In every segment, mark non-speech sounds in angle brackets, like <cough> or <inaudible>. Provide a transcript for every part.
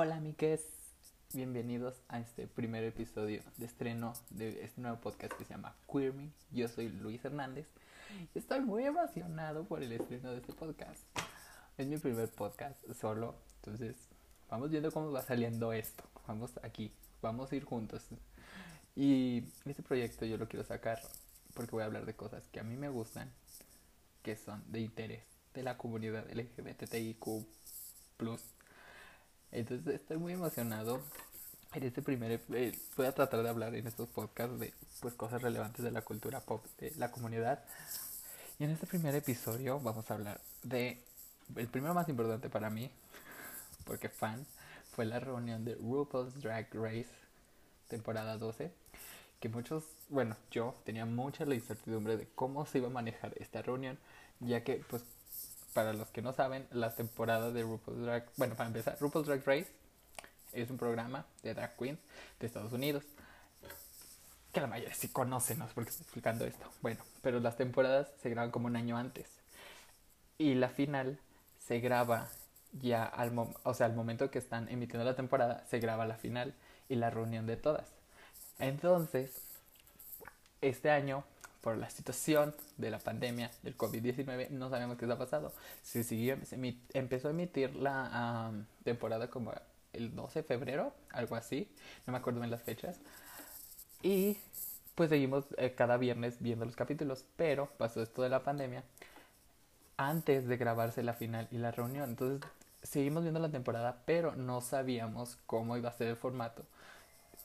Hola amigues, bienvenidos a este primer episodio de estreno de este nuevo podcast que se llama Queer Me. Yo soy Luis Hernández estoy muy emocionado por el estreno de este podcast. Es mi primer podcast solo, entonces vamos viendo cómo va saliendo esto. Vamos aquí, vamos a ir juntos. Y este proyecto yo lo quiero sacar porque voy a hablar de cosas que a mí me gustan, que son de interés de la comunidad LGBTIQ+. Entonces estoy muy emocionado en este primer eh, voy a tratar de hablar en estos podcasts de pues cosas relevantes de la cultura pop de la comunidad. Y en este primer episodio vamos a hablar de el primero más importante para mí, <laughs> porque fan, fue la reunión de RuPaul's Drag Race temporada 12, que muchos, bueno, yo tenía mucha la incertidumbre de cómo se iba a manejar esta reunión, ya que pues para los que no saben, la temporada de RuPaul's Drag, bueno, para empezar, RuPaul's Drag Race es un programa de drag queens de Estados Unidos. Que la mayoría sí conocen, no sé por qué estoy explicando esto. Bueno, pero las temporadas se graban como un año antes. Y la final se graba ya al, o sea, al momento que están emitiendo la temporada, se graba la final y la reunión de todas. Entonces, este año, por la situación de la pandemia del COVID-19, no sabemos qué ha pasado. Se, siguió, se empezó a emitir la temporada como el 12 de febrero, algo así, no me acuerdo bien las fechas. Y pues seguimos eh, cada viernes viendo los capítulos, pero pasó esto de la pandemia antes de grabarse la final y la reunión. Entonces seguimos viendo la temporada, pero no sabíamos cómo iba a ser el formato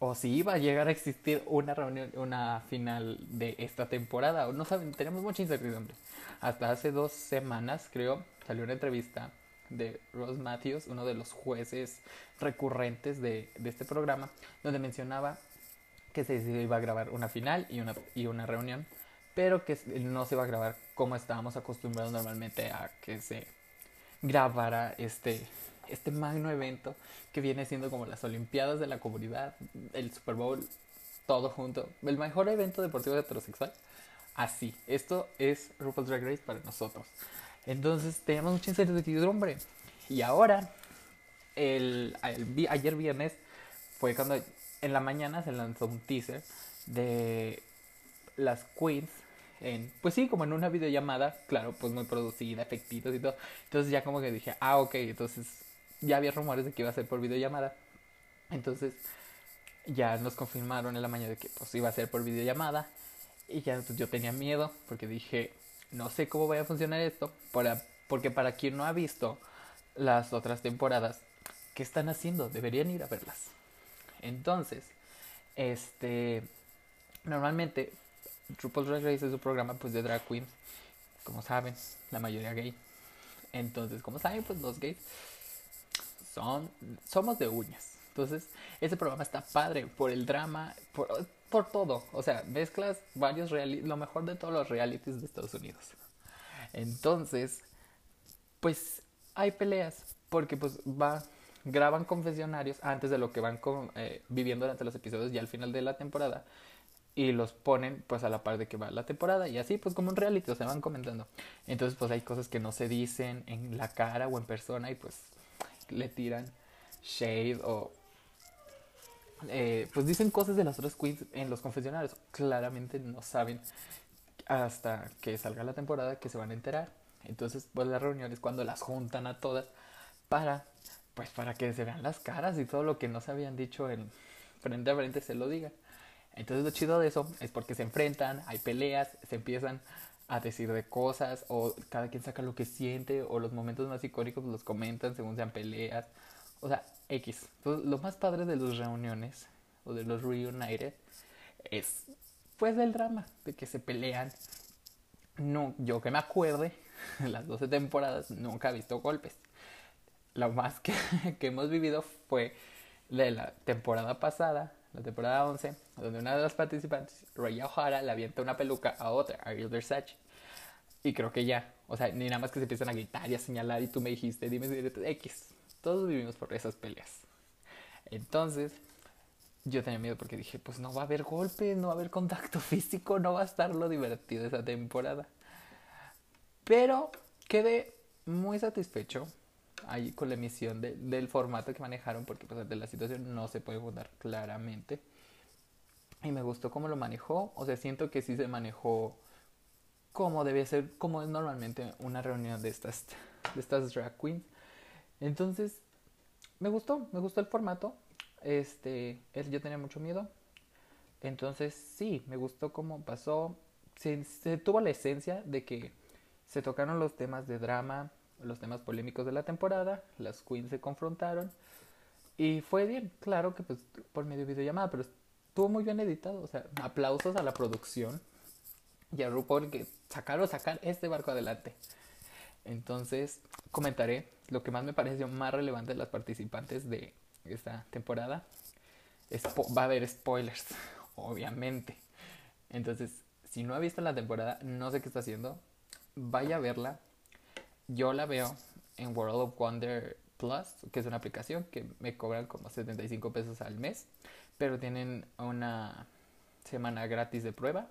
o si iba a llegar a existir una reunión, una final de esta temporada. No saben, tenemos mucha incertidumbre. Hasta hace dos semanas, creo, salió una entrevista de Ross Matthews, uno de los jueces recurrentes de, de este programa, donde mencionaba que se iba a grabar una final y una, y una reunión, pero que no se iba a grabar como estábamos acostumbrados normalmente a que se grabara este, este magno evento que viene siendo como las Olimpiadas de la comunidad, el Super Bowl, todo junto, el mejor evento deportivo heterosexual. Así, esto es RuPaul's Drag Race para nosotros. Entonces teníamos mucha incertidumbre. Y ahora, el, ayer viernes, fue cuando en la mañana se lanzó un teaser de las queens en, pues sí, como en una videollamada, claro, pues muy producida, efectitos y todo. Entonces ya como que dije, ah, ok, entonces ya había rumores de que iba a ser por videollamada. Entonces ya nos confirmaron en la mañana de que pues iba a ser por videollamada. Y ya pues, yo tenía miedo porque dije, no sé cómo vaya a funcionar esto, para, porque para quien no ha visto las otras temporadas, ¿qué están haciendo? Deberían ir a verlas. Entonces, este, normalmente, RuPaul's Drag Race es un programa pues de drag queens, como saben, la mayoría gay. Entonces, como saben, pues los gays son, somos de uñas. Entonces, ese programa está padre por el drama, por, por todo. O sea, mezclas varios realities, lo mejor de todos los realities de Estados Unidos. Entonces, pues hay peleas porque pues va graban confesionarios antes de lo que van eh, viviendo durante los episodios y al final de la temporada y los ponen pues a la par de que va la temporada y así pues como un reality o se van comentando entonces pues hay cosas que no se dicen en la cara o en persona y pues le tiran shade o eh, pues dicen cosas de las otras queens en los confesionarios. Claramente no saben hasta que salga la temporada que se van a enterar. Entonces, pues las reuniones cuando las juntan a todas para, pues para que se vean las caras y todo lo que no se habían dicho en frente a frente se lo digan. Entonces lo chido de eso es porque se enfrentan, hay peleas, se empiezan a decir de cosas o cada quien saca lo que siente o los momentos más icónicos los comentan según sean peleas. O sea, X. lo más padre de las reuniones o de los reunited es pues el drama, de que se pelean. No, yo que me acuerde, <laughs> las 12 temporadas nunca he visto golpes. Lo más que, <laughs> que hemos vivido fue de la temporada pasada, la temporada 11, donde una de las participantes, Raya O'Hara, le avienta una peluca a otra, Ariel Versace. Y creo que ya, o sea, ni nada más que se empiezan a gritar y a señalar y tú me dijiste, dime si X. Todos vivimos por esas peleas. Entonces, yo tenía miedo porque dije, pues no va a haber golpes, no va a haber contacto <laughs> físico, no va a estar lo divertido esa temporada. Pero quedé muy satisfecho ahí con la emisión de, del formato que manejaron, porque pues de la situación no se puede juzgar claramente. Y me gustó cómo lo manejó, o sea, siento que sí se manejó como debe ser, como es normalmente una reunión de estas, de estas drag queens. Entonces, me gustó, me gustó el formato. Este, yo tenía mucho miedo. Entonces, sí, me gustó cómo pasó. Se, tuvo la esencia de que se tocaron los temas de drama, los temas polémicos de la temporada, las queens se confrontaron y fue bien, claro que pues por medio de videollamada, pero estuvo muy bien editado, o sea, aplausos a la producción y a RuPaul que sacaron sacar este barco adelante. Entonces, comentaré lo que más me pareció más relevante de las participantes de esta temporada. va a haber spoilers, <laughs> obviamente. Entonces, si no ha visto la temporada, no sé qué está haciendo. Vaya a verla. Yo la veo en World of Wonder Plus, que es una aplicación que me cobran como 75 pesos al mes, pero tienen una semana gratis de prueba.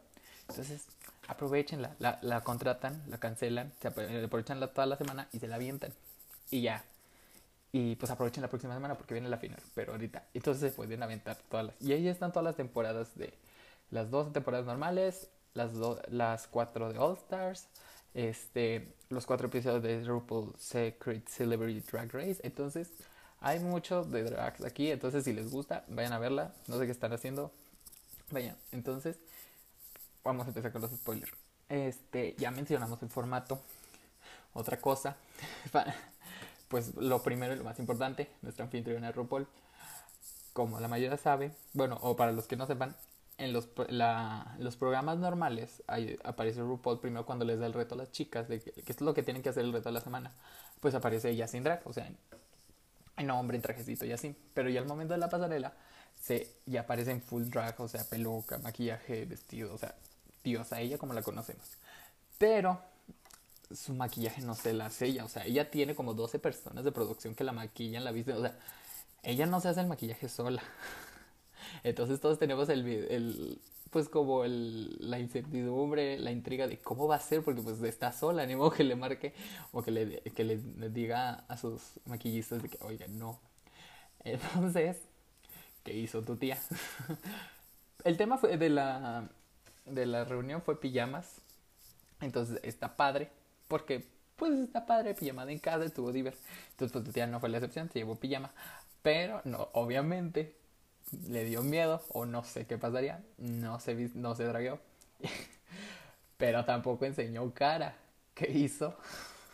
Entonces, aprovechenla, la, la contratan, la cancelan, se aprovechan toda la semana y se la avientan. Y ya. Y pues aprovechen la próxima semana porque viene la final, pero ahorita. Entonces se pueden aventar todas las. Y ahí están todas las temporadas de. Las dos temporadas normales, las, las cuatro de All Stars, este, los cuatro episodios de RuPaul Secret Celebrity Drag Race. Entonces, hay mucho de drags aquí. Entonces, si les gusta, vayan a verla. No sé qué están haciendo. Vayan. Entonces, vamos a empezar con los spoilers. Este, ya mencionamos el formato. Otra cosa, <laughs> pues lo primero y lo más importante, nuestra anfitriona RuPaul, como la mayoría sabe, bueno, o para los que no sepan, en los, los programas normales aparece RuPaul primero cuando les da el reto a las chicas, de que, es lo que tienen que hacer el reto de la semana, pues aparece ella sin drag, o sea, en hombre, en trajecito y así, pero ya al momento de la pasarela, se, ya aparece en full drag, o sea, peluca, maquillaje, vestido, o sea, diosa ella como la conocemos. Pero su maquillaje no se la hace ella, o sea, ella tiene como 12 personas de producción que la maquillan, la visten, o sea, ella no se hace el maquillaje sola. <laughs> Entonces todos tenemos el, el pues como el, la incertidumbre, la intriga de cómo va a ser, porque pues está sola, ni modo que le marque o que le, que le diga a sus maquillistas de que, oigan, no. Entonces, ¿qué hizo tu tía? <laughs> el tema fue de la de la reunión fue pijamas. Entonces está padre, porque pues está padre, pijamada en casa, estuvo divertido. Entonces pues tía no fue la excepción, se llevó pijama. Pero no, obviamente le dio miedo o no sé qué pasaría. No se, no se dragueó. <laughs> pero tampoco enseñó cara. ¿Qué hizo?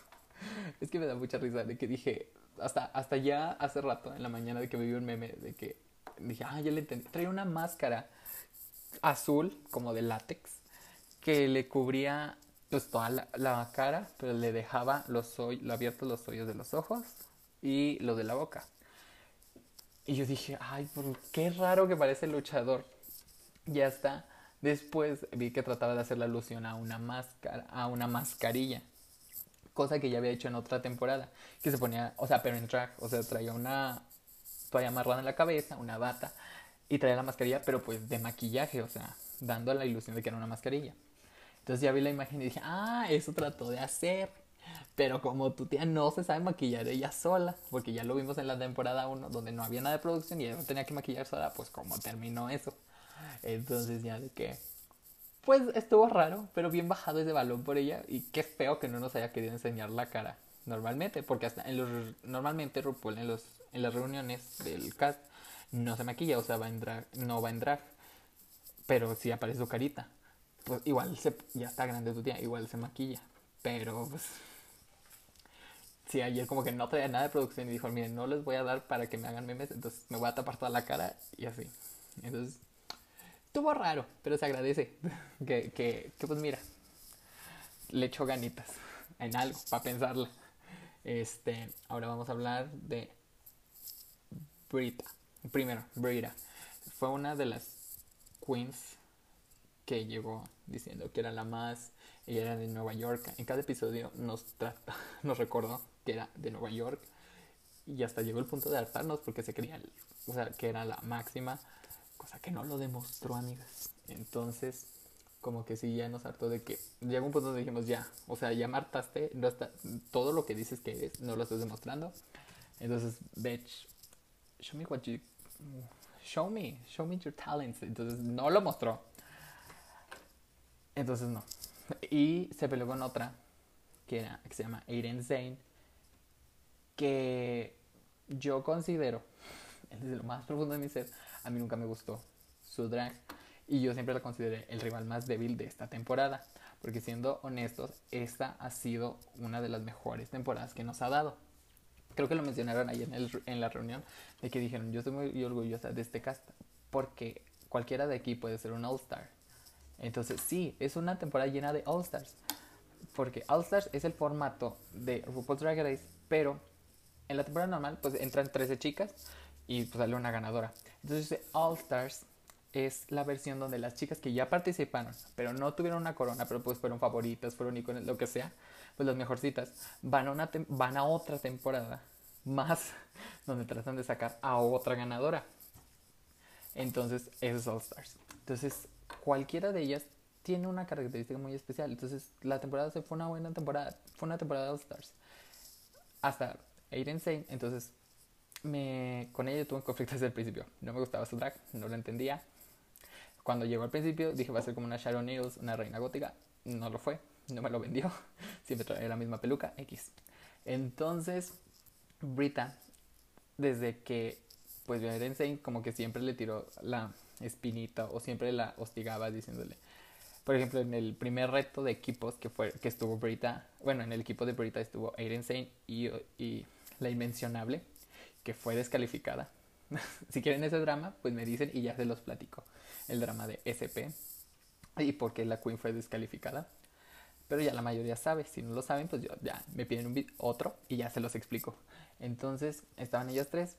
<laughs> es que me da mucha risa de que dije, hasta, hasta ya hace rato en la mañana de que me vi un meme de que dije, ah, ya le entendí. Traía una máscara azul, como de látex, que le cubría pues toda la, cara, pero le dejaba los lo abiertos los hoyos de los ojos y lo de la boca. Y yo dije, ay, por qué raro que parece luchador. Ya está. Después vi que trataba de hacer la alusión a una máscara, a una mascarilla. Cosa que ya había hecho en otra temporada. Que se ponía, o sea, pero en drag. O sea, traía una toalla amarrada en la cabeza, una bata y traía la mascarilla, pero pues de maquillaje, o sea, dando la ilusión de que era una mascarilla. Entonces ya vi la imagen y dije, ah, eso trató de hacer. Pero como tu tía no se sabe maquillar ella sola, porque ya lo vimos en la temporada 1, donde no había nada de producción y ella no tenía que maquillar sola, pues como terminó eso. Entonces ya de que, pues estuvo raro, pero bien bajado ese balón por ella y qué feo que no nos haya querido enseñar la cara normalmente, porque hasta en los, normalmente RuPaul en, los, en las reuniones no se maquilla, o sea, va en drag, no va en drag, pero si aparece su carita. Pues igual se, ya está grande tu tía, igual se maquilla, pero pues sí, ayer como que no traía nada de producción y dijo, miren, no les voy a dar para que me hagan memes, entonces me voy a tapar toda la cara y así. Entonces, estuvo raro, pero se agradece <laughs> que, que, que pues mira, le echó ganitas en algo para pensarla. Este, ahora vamos a hablar de Brita. Primero, Brita. Fue una de las queens que llegó diciendo que era la más. Ella era de Nueva York. En cada episodio nos, <laughs> nos recordó que era de Nueva York. Y hasta llegó el punto de hartarnos porque se creía, o sea, que era la máxima. Cosa que no lo demostró, amigas. Entonces, como que sí, ya nos hartó de que llegó un punto donde dijimos ya, o sea, ya martaste, no está, todo lo que dices que eres, no lo estás demostrando. Entonces, bitch, show me what you, show me, show me your talents. Entonces, no lo mostró. Entonces, no. Y se peleó con otra, que, se llama Aiden Zane, que yo considero, <laughs> desde lo más profundo de mi ser, a mí nunca me gustó su drag y yo siempre la consideré el rival más débil de esta temporada. Porque siendo honestos, esta ha sido una de las mejores temporadas que nos ha dado. Creo que lo mencionaron ahí en, el, en la reunión, de que dijeron, yo estoy muy orgullosa de este cast, porque cualquiera de aquí puede ser un All-Star. Entonces sí, es una temporada llena de All-Stars. Porque All-Stars es el formato de RuPaul's Drag Race, pero en la temporada normal pues entran 13 chicas y pues sale una ganadora. Entonces All-Stars es la versión donde las chicas que ya participaron, pero no tuvieron una corona, pero pues fueron favoritas, fueron iconos, lo que sea, pues las mejorcitas, van a, una van a otra temporada más <laughs> donde tratan de sacar a otra ganadora. Entonces, eso es All Stars. Entonces, cualquiera de ellas tiene una característica muy especial. Entonces, la temporada se fue una buena temporada, fue una temporada de All Stars. Hasta Aiden Sane, entonces me, con ella tuve un conflicto desde el principio. No me gustaba su drag, no lo entendía cuando llegó al principio dije va a ser como una Sharon Needles, una reina gótica. No lo fue, no me lo vendió. <laughs> Siempre traía la misma peluca, X. Entonces, Brita, desde que pues Insane como que siempre le tiró la espinita o siempre la hostigaba diciéndole. Por ejemplo, en el primer reto de equipos que fue que estuvo Brita, bueno, en el equipo de Brita estuvo Aiden Sane y, y la inmencionable, que fue descalificada. <laughs> si quieren ese drama, pues me dicen y ya se los platico el drama de SP y por qué la Queen fue descalificada. Pero ya la mayoría sabe, si no lo saben, pues yo, ya me piden otro y ya se los explico. Entonces estaban ellas tres,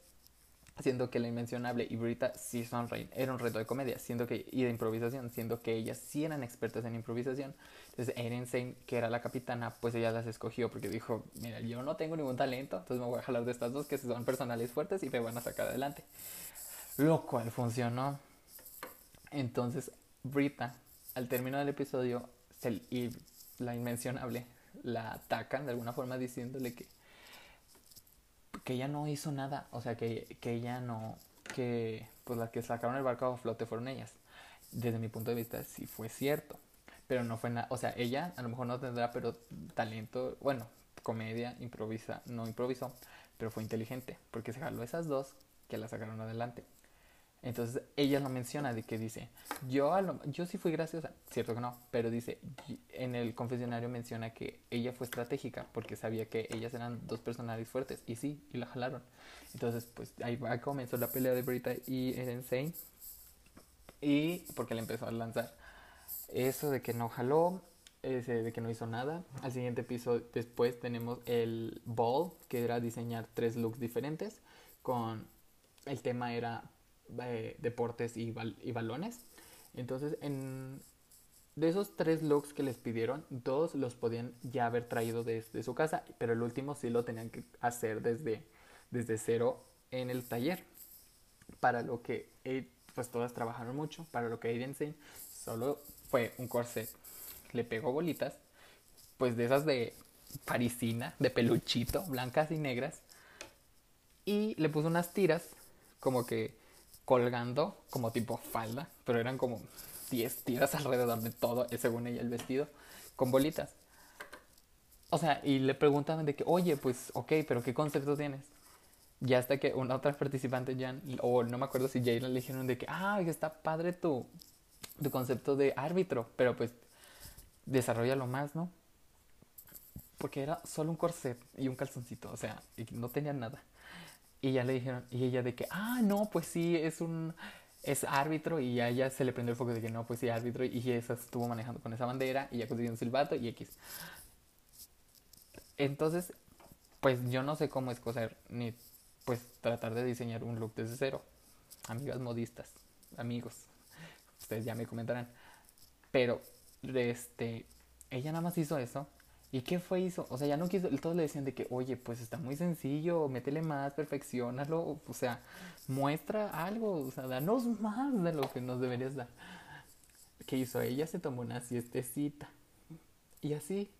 siendo que la inmencionable y Brita sí son rey, era un reto de comedia, siendo que, y de improvisación, siendo que ellas sí eran expertas en improvisación. Entonces Erin Sane, que era la capitana, pues ella las escogió porque dijo, mira, yo no tengo ningún talento, entonces me voy a jalar de estas dos que son personales fuertes y me van a sacar adelante. Lo cual funcionó. Entonces, Brita, al término del episodio, y la inmencionable la atacan de alguna forma diciéndole que, que ella no hizo nada, o sea, que, que ella no, que pues las que sacaron el barco a flote fueron ellas. Desde mi punto de vista, sí fue cierto, pero no fue nada, o sea, ella a lo mejor no tendrá, pero talento, bueno, comedia, improvisa, no improvisó, pero fue inteligente, porque se jaló esas dos que la sacaron adelante. Entonces ella lo menciona de que dice, yo, yo sí fui graciosa, cierto que no, pero dice, en el confesionario menciona que ella fue estratégica porque sabía que ellas eran dos personajes fuertes y sí, y la jalaron. Entonces pues ahí comenzó la pelea de Brita y Insane y porque le empezó a lanzar eso de que no jaló, ese de que no hizo nda Al siguiente piso después tenemos el ball, que era diseñar tres looks diferentes con el tema era eh, deportes y, balones. Entonces, en, de esos tres looks que les pidieron, dos los podían ya haber traído desde su casa, pero el último sí lo tenían que hacer desde, desde cero en el taller. Para lo que pues todas trabajaron mucho, para lo que Aiden solo fue un corset. Le pegó bolitas, pues de esas de parisina, de peluchito, blancas y negras. Y le puso unas tiras, como que colgando como tipo falda, pero eran como 10 tiras <laughs> alrededor de todo, según ella el vestido, con bolitas. O sea, y le preguntaban de que, oye, pues, ok, pero ¿qué concepto tienes? Ya hasta que una otra participante, Jan, o no me acuerdo si Jayla le dijeron de que, ah, está padre tu, tu concepto de árbitro, pero pues, desarrollalo más, ¿no? Porque era solo un corset y un calzoncito, o sea, y no tenía nada. Y ya le dijeron, y ella de que, ah, no, pues sí, es un, es árbitro, y a ella se le prendió el foco de que no, pues sí, árbitro, y ella estuvo manejando con esa bandera, y ya consiguió un silbato, y X. Entonces, pues yo no sé cómo escoger, ni pues tratar de diseñar un look desde cero. Amigas modistas, amigos, ustedes ya me comentarán. Pero, este, ella nada más hizo eso ¿Y qué fue eso? O sea, ya no quiso, todos le decían de que, oye, pues está muy sencillo, métele más, perfeccionalo, o sea, muestra algo, o sea, danos más de lo que nos deberías dar. ¿qué hizo? Ella se tomó una siestecita. Y así,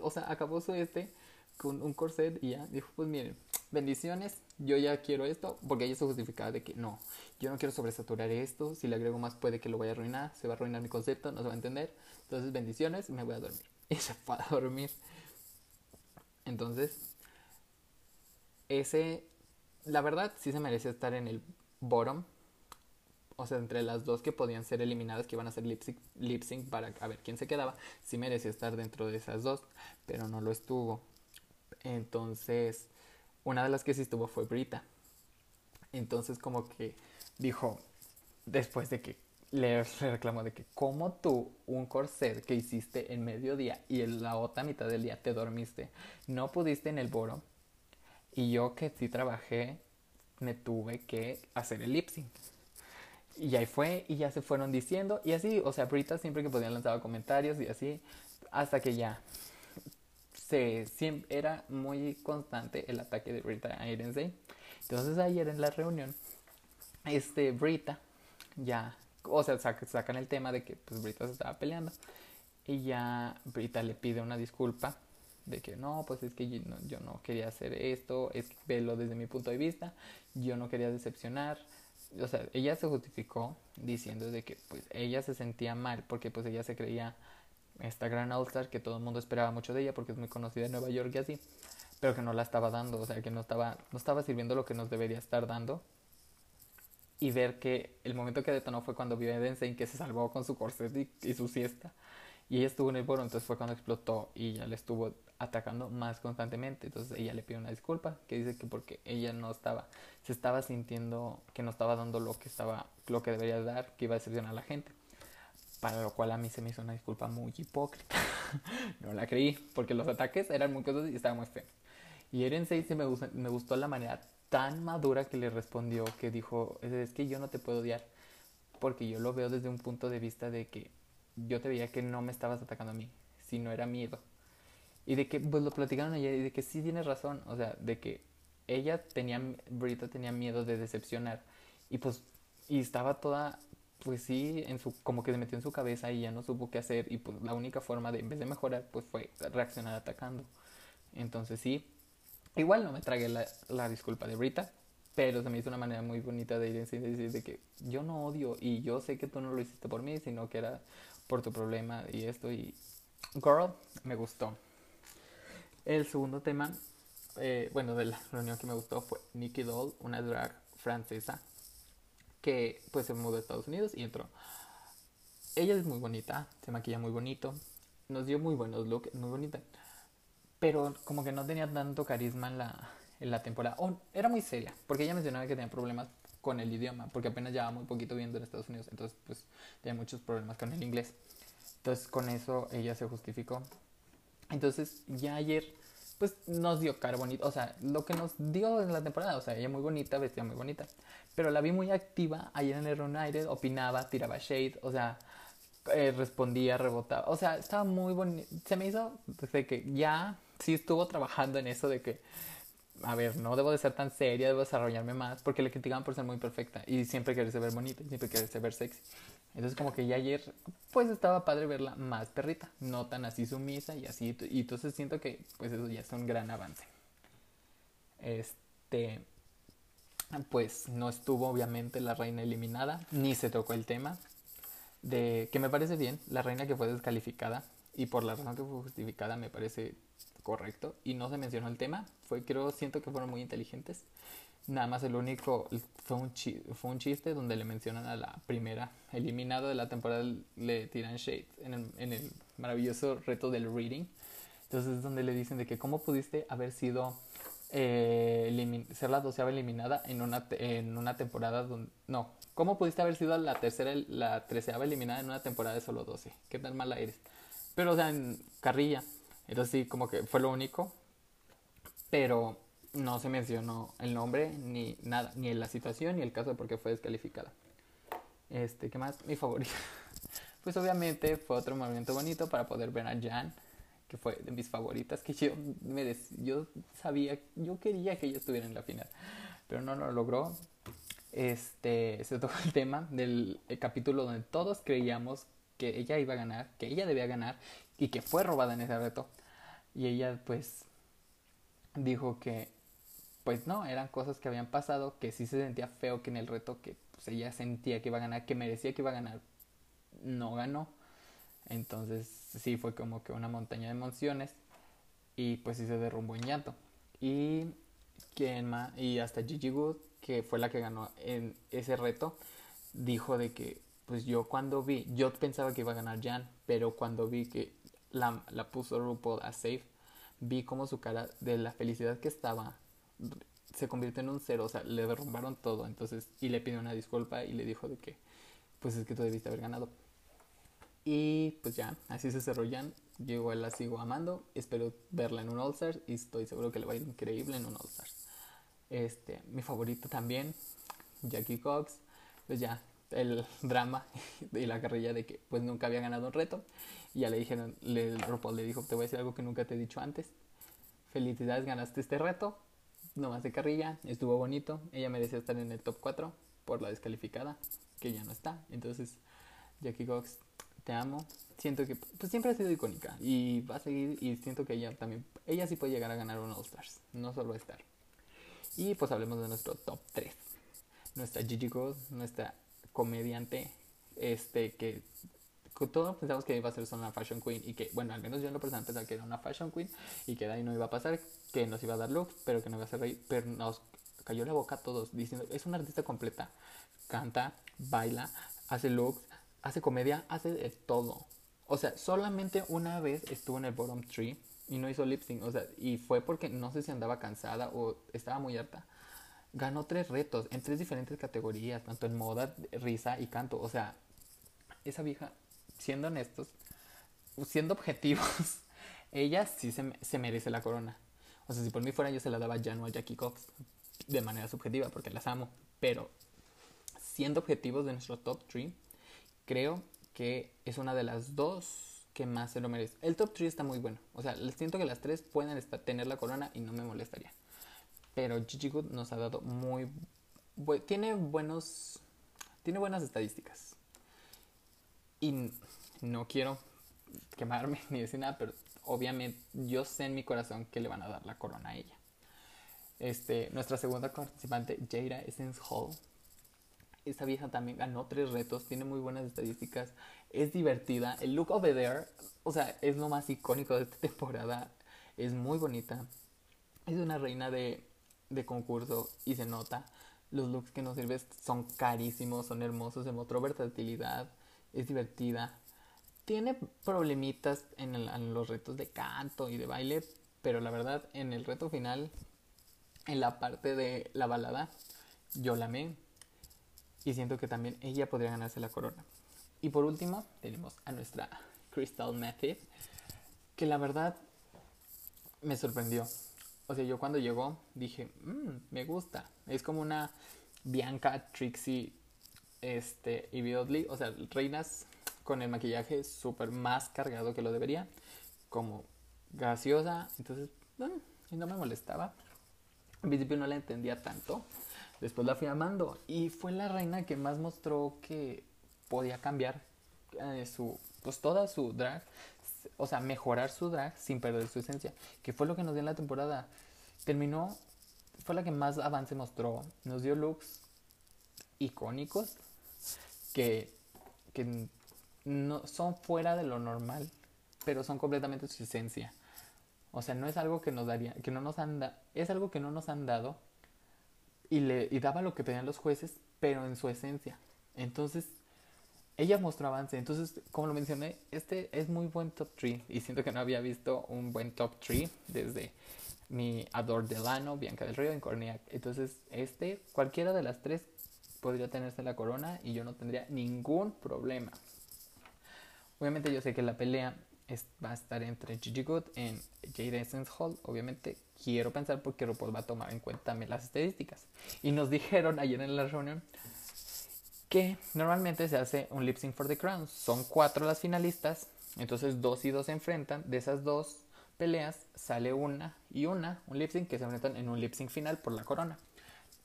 o sea, acabó su este con un corset y ya dijo, pues miren, bendiciones, yo ya quiero esto, porque ella se justificaba de que no, yo no quiero sobresaturar esto, si le agrego más puede que lo vaya a arruinar, se va a arruinar mi concepto, no se va a entender, entonces bendiciones, me voy a dormir. Y se fue a dormir. Entonces, ese, la verdad, sí se merece estar en el bottom, o sea, entre las dos que podían ser eliminadas, que iban a ser lip sync, lip sync para ver quién se quedaba, sí merecía estar dentro de esas dos, pero no lo estuvo. Entonces, una de las que sí estuvo fue Brita. Entonces, como que dijo, después de que le <laughs> reclamó de que, como tú, un corset que hiciste en mediodía y en la otra mitad del día te dormiste, no pudiste en el boro, y yo que sí trabajé, me tuve que hacer el lip. Y ahí fue, y ya se fueron diciendo, y así, o sea, Brita siempre que podían lanzaba comentarios y así, hasta que ya se, siempre, era muy constante el ataque de Brita a Irensay. Entonces ayer en la reunión, este Brita ya, o sea, sacan el tema de que pues Brita se estaba peleando y ya Brita le pide una disculpa de que no, pues es que yo no, yo no quería hacer esto, es que velo desde mi punto de vista, yo no quería decepcionar. O sea, ella se justificó diciendo de que pues ella se sentía mal porque pues ella se creía esta gran All-Star que todo el mundo esperaba mucho de ella porque es muy conocida en Nueva York y así, pero que no la estaba dando, o sea, que no estaba, no estaba sirviendo lo que nos debería estar dando. Y ver que el momento que detonó fue cuando vio a en que se salvó con su corset y, su siesta. Y ella estuvo en el boro, entonces fue cuando explotó y ya le estuvo atacando más constantemente. Entonces ella le pide una disculpa, que dice que porque ella no estaba, se estaba sintiendo que no estaba dando lo que estaba, lo que debería dar, que iba a decepcionar a la gente. Para lo cual a mí se me hizo una disculpa muy hipócrita. <laughs> no la creí, porque los ataques eran muy cosas y estaban muy feos. Y Eren 6 me, me gustó la manera tan madura que le respondió, que dijo, es que yo no te puedo odiar, porque yo lo veo desde un punto de vista de que yo te veía que no me estabas atacando a mí, sino era miedo. Y de que, pues lo platicaron ayer, y de que sí tienes razón, o sea, de que ella tenía, Brita tenía miedo de decepcionar, y pues, y estaba toda pues sí, en su, como que se metió en su cabeza y ya no supo qué hacer y pues la única forma de, en vez de mejorar, pues fue reaccionar atacando. Entonces sí, igual no me tragué la, la disculpa de Brita, pero se me hizo una manera muy bonita de ir y decir de que yo no odio y yo sé que tú no lo hiciste por mí, sino que era por tu problema y esto y Girl, me gustó. El segundo tema, eh, bueno, de la reunión que me gustó fue Nikki Doll, una drag francesa que pues se mudó a Estados Unidos y entró. Ella es muy bonita, se maquilla muy bonito, nos dio muy buenos looks, muy bonita, pero como que no tenía tanto carisma en la, en la temporada. Era muy seria, porque ella mencionaba que tenía problemas con el idioma, porque apenas llevaba muy poquito viendo en Estados Unidos, entonces pues tenía muchos problemas con el inglés. Entonces con eso ella se justificó. Entonces ya ayer pues nos dio cara bonita, o sea, lo que nos dio en la temporada, o sea, ella muy bonita, vestía muy bonita, pero la vi muy activa ayer en el United, opinaba, tiraba shade, o sea, eh, respondía, rebotaba, o sea, estaba muy bonito, se me hizo desde que ya sí estuvo trabajando en eso de que, a ver, no debo de ser tan seria, debo desarrollarme más, porque le criticaban por ser muy perfecta y siempre quererse ver bonita, y siempre quererse ver sexy. Entonces como que ya ayer pues estaba padre verla más perrita, no tan así sumisa y así. Y entonces siento que pues eso ya es un gran avance. Este pues no estuvo obviamente la reina eliminada, ni se tocó el tema de que me parece bien, la reina que fue descalificada y por la razón que fue justificada me parece correcto y no se mencionó el tema, fue creo siento que fueron muy inteligentes Nada más el único fue un, fue un chiste donde le mencionan a la primera eliminada de la temporada, le tiran shade en el, en el maravilloso reto del reading. Entonces es donde le dicen de que cómo pudiste haber sido eh, ser la doceava eliminada en una, en una temporada. No, ¿cómo pudiste haber sido la tercera, la treceava eliminada en una temporada de solo 12? ¿Qué tan mala eres? Pero, o sea, en carrilla. Entonces sí, como que fue lo único. Pero no se mencionó el nombre ni nada, ni la situación ni el caso de por qué fue descalificada. Este, ¿qué más? Mi favorito. <laughs> Pues obviamente fue otro movimiento bonito para poder ver a Jan, que fue de mis favoritas, que yo, me yo sabía, yo quería que ella estuviera en la final, pero no lo logró. Este, se tocó el tema del capítulo donde todos creíamos que ella iba a ganar, que ella debía ganar y que fue robada en ese reto. Y ella pues dijo que pues no, eran cosas que habían pasado, que sí se sentía feo que en el reto que pues, ella sentía que iba a ganar, que merecía que iba a ganar, no ganó. Entonces sí fue como que una montaña de emociones y pues sí se derrumbó en llanto. Y, y hasta Gigi Good, que fue la que ganó en ese reto, dijo de que pues yo cuando vi, yo pensaba que iba a ganar Jan, pero cuando vi que la, la puso RuPaul a safe, vi como su cara de la felicidad que estaba se convirtió en un cero, o sea, le derrumbaron todo, entonces, y le pidió una disculpa y le dijo de que, pues es que tú debiste haber ganado. Y pues ya, así se cerró Jan, yo igual la sigo amando, espero verla en un All Stars y estoy seguro que le va a ir increíble en un All Stars. Este, mi favorito también, Jackie Cox, pues ya, el drama <laughs> y la carrilla de que pues nunca había ganado un reto. Y ya le dijeron, le, RuPaul le dijo, te voy a decir algo que nunca te he dicho antes. Felicidades, ganaste este reto. No más de carrilla, estuvo bonito. Ella merecía estar en el top 4 por la descalificada, que ya no está. Entonces, Jackie Cox, te amo. Siento que pues, siempre ha sido icónica y va a seguir y siento que ella también, ella sí puede llegar a ganar un All Stars, no solo estar. Y pues hablemos de nuestro top 3. Nuestra Gigi Gold, nuestra comediante este que todos pensamos que iba a ser solo una fashion queen y que, bueno, al menos yo en lo personal pensaba que era una fashion queen y que de ahí no iba a pasar, que nos iba a dar looks, pero que no iba a hacer reír, pero nos cayó la boca a todos diciendo, es una artista completa, canta, baila, hace looks, hace comedia, hace de todo. O sea, solamente una vez estuvo en el bottom tree y no hizo lip sync, o sea, y fue porque no sé si andaba cansada o estaba muy harta ganó tres retos en tres diferentes categorías, tanto en moda, risa y canto. O sea, esa vieja, siendo honestos, siendo objetivos, <laughs> ella sí se, se, merece la corona. O sea, si por mí fuera yo se la daba ya no a Jackie Cox de manera subjetiva porque las amo. Pero siendo objetivos de nuestro top 3, creo que es una de las dos que más se lo merece. El top 3 está muy bueno. O sea, siento que las tres pueden estar, tener la corona y no me molestaría. Pero Gigi Good nos ha dado muy... tiene buenos... Tiene buenas estadísticas. Y no quiero quemarme <laughs> ni decir nada, pero obviamente yo sé en mi corazón que le van a dar la corona a ella. Este, nuestra segunda participante, Jada Essence Hall. Esta vieja también ganó tres retos, tiene muy buenas estadísticas, es divertida. El look over there, o sea, es lo más icónico de esta <laughs> temporada. Es muy bonita. Es una reina de de concurso y se nota. Los looks que nos sirves son carísimos, son hermosos, se mostró versatilidad, es divertida. Tiene problemitas en, los retos de canto y de baile, pero la verdad en el reto final, en la parte de la balada, yo la amé y siento que también ella podría ganarse la corona. Y por último, tenemos a nuestra Crystal Method, que la verdad me sorprendió. O sea, yo cuando llegó dije, mmm, me gusta. Es como una Bianca, Trixie este, y Beyoncé. O sea, reinas con el maquillaje súper más cargado que lo debería. Como graciosa. Entonces, bueno, no me molestaba. Al principio no la entendía tanto. Después la fui amando. Y fue la reina que más mostró que podía cambiar eh, su, pues toda su drag o sea, mejorar su drag sin perder su esencia, que fue lo que nos dio en la temporada. Terminó, fue la que más avance mostró, nos dio looks icónicos que, que no son fuera de lo normal, pero son completamente su esencia. O sea, no es algo que nos daría, que no nos han es algo que no nos han dado y le y daba lo que pedían los jueces, pero en su esencia. Entonces, ella mostró avance. Entonces, como lo mencioné, este es muy buen top 3. Y siento que no había visto un buen top 3 desde mi Ador Delano, Bianca del Río, en Corniac. Entonces, este, cualquiera de las tres podría tenerse la corona y yo no tendría ningún problema. Obviamente yo sé que la pelea va a estar entre Gigi Good en Jade Essence Hall. Obviamente quiero pensar porque RuPaul va a tomar en cuenta las estadísticas. Y nos <laughs> dijeron ayer en la reunión que normalmente se hace un lip sync for the crown. Son cuatro las finalistas, entonces dos y dos se enfrentan. De esas dos peleas sale una y una, un lip sync que se enfrentan en un lip sync final por la corona.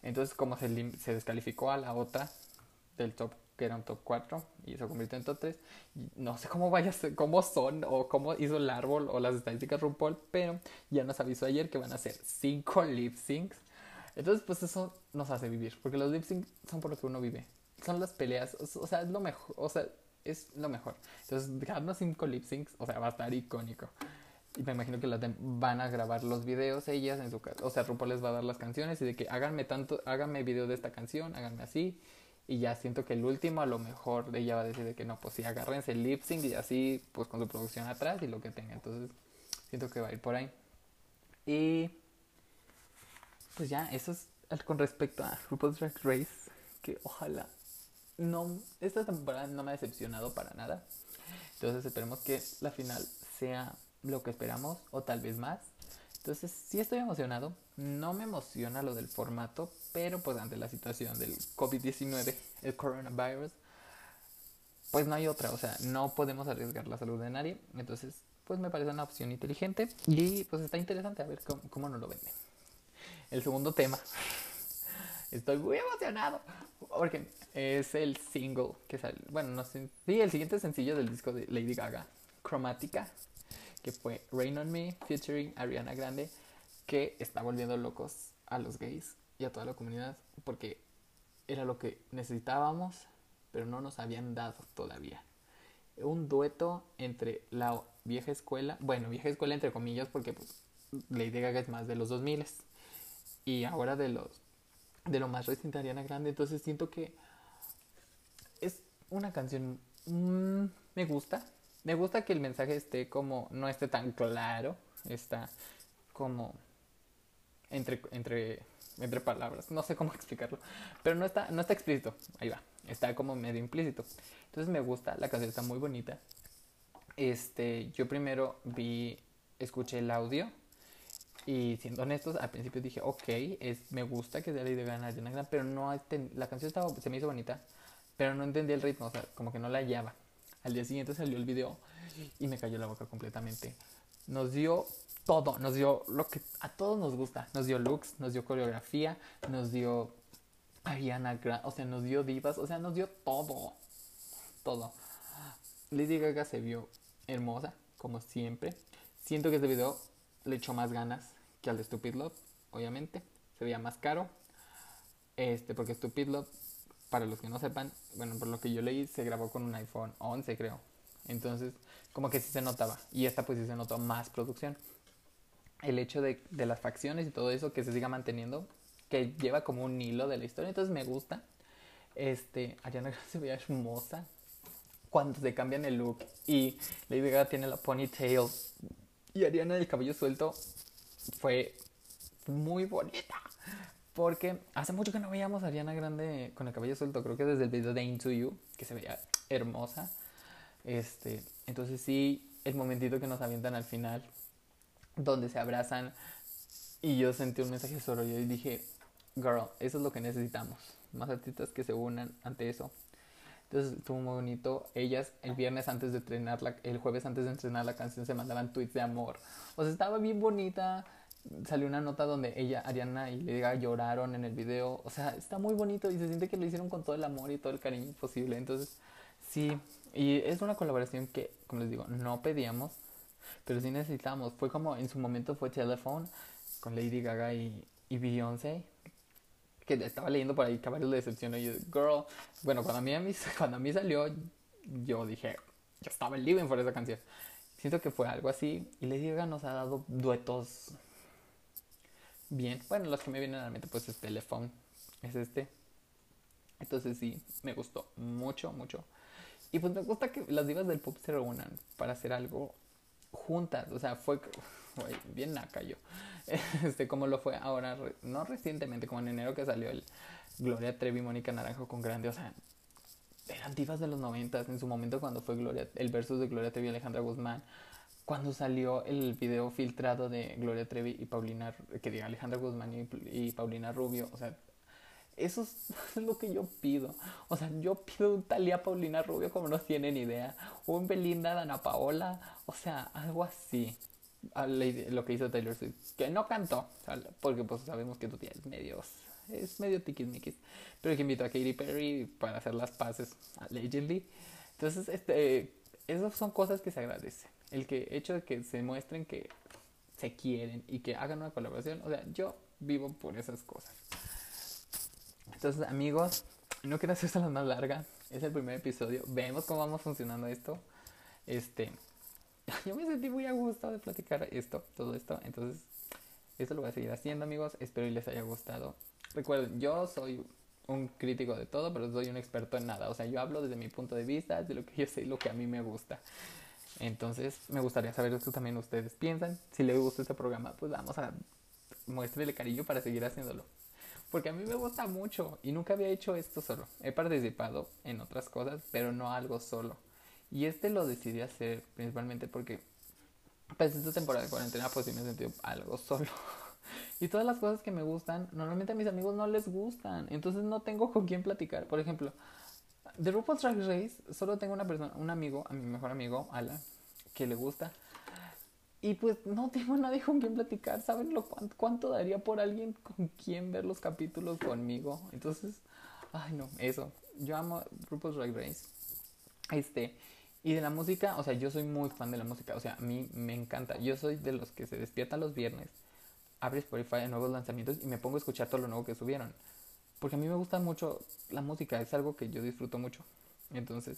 Entonces, como se, se descalificó a la otra del top que era un top 4 y se convirtió en top 3. No sé cómo vaya cómo son o cómo hizo el árbol o las estadísticas RuPaul, pero ya nos avisó ayer que van a ser 5 <laughs> lip syncs. Entonces, pues eso nos hace vivir, porque los lip syncs son por lo que uno vive. Son las peleas, o sea, es lo mejor, o sea, es lo mejor. Entonces, dejadnos 5 lip syncs, o sea, va a estar icónico. Y me imagino que las van a grabar los videos ellas en su casa. O sea, RuPaul les va a dar las canciones y de que háganme tanto, háganme video de esta canción, háganme así. Y ya siento que el último a lo mejor ella va a decir de que no, pues sí, agárrense el lip sync y así, pues con su producción atrás y lo que tenga. Entonces, siento que va a ir por ahí. Y pues ya, eso es con respecto a RuPaul's Drag Race. Que ojalá no, esta temporada no me ha decepcionado para nada. Entonces esperemos que la final sea lo que esperamos o tal vez más. Entonces sí estoy emocionado. No me emociona lo del formato, pero pues ante la situación del COVID-19, el coronavirus, pues no hay otra. O sea, no podemos arriesgar la salud de nadie. Entonces, pues me parece una opción inteligente y pues está interesante a ver cómo, cómo nos lo venden. El segundo tema. Estoy muy emocionado porque es el single que sale. Bueno, no sé. Sí, el siguiente sencillo del disco de Lady Gaga, Cromática que fue Rain on Me featuring Ariana Grande, que está volviendo locos a los gays y a toda la comunidad porque era lo que necesitábamos, pero no nos habían dado todavía. Un dueto entre la vieja escuela, bueno, vieja escuela entre comillas porque pues, Lady Gaga es más de los 2000 y ahora de los de lo más reciente Ariana Grande, entonces siento que es una canción mmm, me gusta, me gusta que el mensaje esté como, no esté tan claro, está como entre, entre, entre palabras, no sé cómo <laughs> explicarlo, pero no está, no está explícito, ahí va, está como medio implícito. Entonces me gusta, la canción está muy bonita. Este, yo primero vi, escuché el audio y siendo honestos, al principio dije, ok, es, me gusta que sea de Ganar, pero no, la canción estaba, se me hizo bonita, pero no entendí el ritmo, o sea, como que no la hallaba. Al día siguiente salió el video y me cayó la boca completamente. Nos dio todo, nos dio lo que a todos nos gusta. Nos dio looks, nos dio coreografía, nos dio Ariana Grande, o sea, nos dio divas, o sea, nos dio todo. Todo. Lady Gaga se vio hermosa, como siempre. Siento que este video le echó más ganas que al de Stupid Love, obviamente. Se veía más caro. Este, porque Stupid Love para los que no sepan, bueno, por lo que yo leí, se grabó con un iPhone 11, creo. Entonces, como que sí se notaba. Y esta pues sí se notó más producción. El hecho de, de las facciones y todo eso que se siga manteniendo, que lleva como un hilo de la historia. Entonces me gusta. Este, Ariana <laughs> se veía hermosa cuando se cambian el look y Lady Gaga tiene la ponytail y Ariana el cabello suelto fue muy bonita. Porque hace mucho que no veíamos a Ariana Grande con el cabello suelto. Creo que desde el video de Into You, que se veía hermosa. Este, entonces sí, el momentito que nos avientan al final, donde se abrazan. Y yo sentí un mensaje solo. Yo dije, girl, eso es lo que necesitamos. Más artistas que se unan ante eso. Entonces estuvo muy bonito. Ellas el viernes antes de entrenar, la, el jueves antes de entrenar la canción se mandaban tweets de amor. O sea, estaba bien bonita salió una nota donde ella, Ariana y Lady Gaga lloraron en el video. O sea, está muy bonito y se siente que lo hicieron con todo el amor y todo el cariño posible. Entonces, sí, y es una colaboración que, como les digo, no pedíamos, pero sí necesitamos. Fue como en su momento fue Telephone con Lady Gaga y, y Beyoncé. Que estaba leyendo por ahí caballos de decepción y yo, girl, bueno, cuando a mí, <laughs> cuando a mí salió, yo dije, yo estaba living por esa canción. Siento que fue algo así y Lady Gaga nos ha dado duetos bien. Bueno, los que me vienen a la mente pues es Telephone, es este. Entonces sí, me gustó mucho, mucho. Y pues me gusta que las divas del pop se reúnan para hacer algo juntas. O sea, fue <laughs> bien naca yo. <laughs> Este, como lo fue ahora, no recientemente, como en enero que salió el Gloria Trevi, Mónica Naranjo con Grande. O sea, eran divas de los noventas. En su momento cuando fue Gloria, el versus de Gloria Trevi y Alejandra Guzmán cuando salió el video filtrado de Gloria Trevi y Paulina, que diga Alejandra Guzmán y, Paulina Rubio, o sea, eso es <laughs> lo que yo pido. O sea, yo pido un Talía Paulina Rubio como no tienen idea, un Belinda Dana Paola, o sea, algo así. Lo que hizo Taylor Swift, que no cantó, porque pues sabemos que tú tienes medios es medio tiquismiquis. Pero que invitó a Katy Perry para hacer las paces, allegedly. Entonces, este, esas son cosas que se agradecen. El que, hecho de que se muestren que se quieren y que hagan una colaboración. O sea, yo vivo por esas cosas. Entonces, amigos, no quiero hacer esto la más larga. Es el primer episodio. Vemos cómo vamos funcionando esto. Este, <laughs> yo me sentí muy a gusto de platicar esto, todo esto. Entonces, esto lo voy a seguir haciendo, amigos. Espero que les haya gustado. Recuerden, yo soy un crítico de todo, pero soy un experto en nada. O sea, yo hablo desde mi punto de vista, de lo que yo sé y lo que a mí me gusta. Entonces, me gustaría saber esto también ustedes piensan. Si les gusta este programa, pues vamos a muéstrele cariño para seguir haciéndolo. Porque a mí me gusta mucho y nunca había hecho esto solo. He participado en otras cosas, pero no algo solo. Y este lo decidí hacer principalmente porque pues esta temporada de cuarentena pues sí me he sentido algo solo. <laughs> y todas las cosas que me gustan, normalmente a mis amigos no les gustan. Entonces no tengo con quién platicar. Por ejemplo, de RuPaul's Drag Race solo tengo una persona, un amigo, a mi mejor amigo, Alan, que le gusta. Y pues no <laughs> tengo nadie con quien platicar. ¿Saben lo cuánto, cuánto daría por alguien con quien ver los capítulos conmigo? Entonces, ay no, eso. Yo amo RuPaul's Drag Race. Este, y de la música, o sea, yo soy muy fan de la música, o sea, a mí me encanta. Yo soy de los que se despiertan los viernes, abre Spotify de nuevos lanzamientos y me pongo a escuchar todo lo nuevo que subieron. Porque a mí me gusta mucho la música, es algo que yo disfruto mucho. Entonces,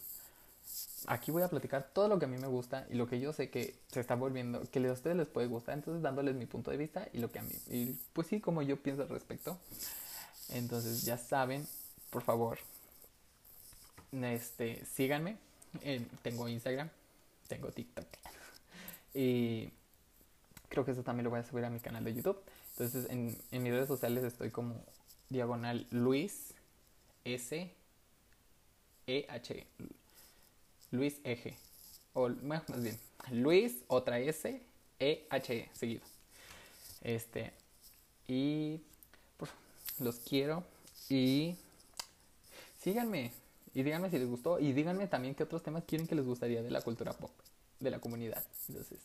aquí voy a platicar todo lo que a mí me gusta y lo que yo sé que se está volviendo, que a ustedes les puede gustar, entonces dándoles mi punto de vista y lo que a mí, y pues sí, como yo pienso al respecto. Entonces, ya saben, por favor, este, síganme tengo Instagram, tengo TikTok. <laughs> Y creo que eso también lo voy a subir a mi canal de YouTube. Entonces en, en mis redes sociales estoy como diagonal Luis S E H Luis Eje o más bien Luis otra S E H E seguido. Este y pues, los quiero y síganme y díganme si les gustó y díganme también qué otros temas quieren que les gustaría de la cultura pop, de la comunidad. Entonces,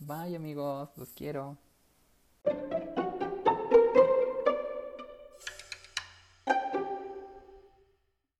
bye amigos, los quiero.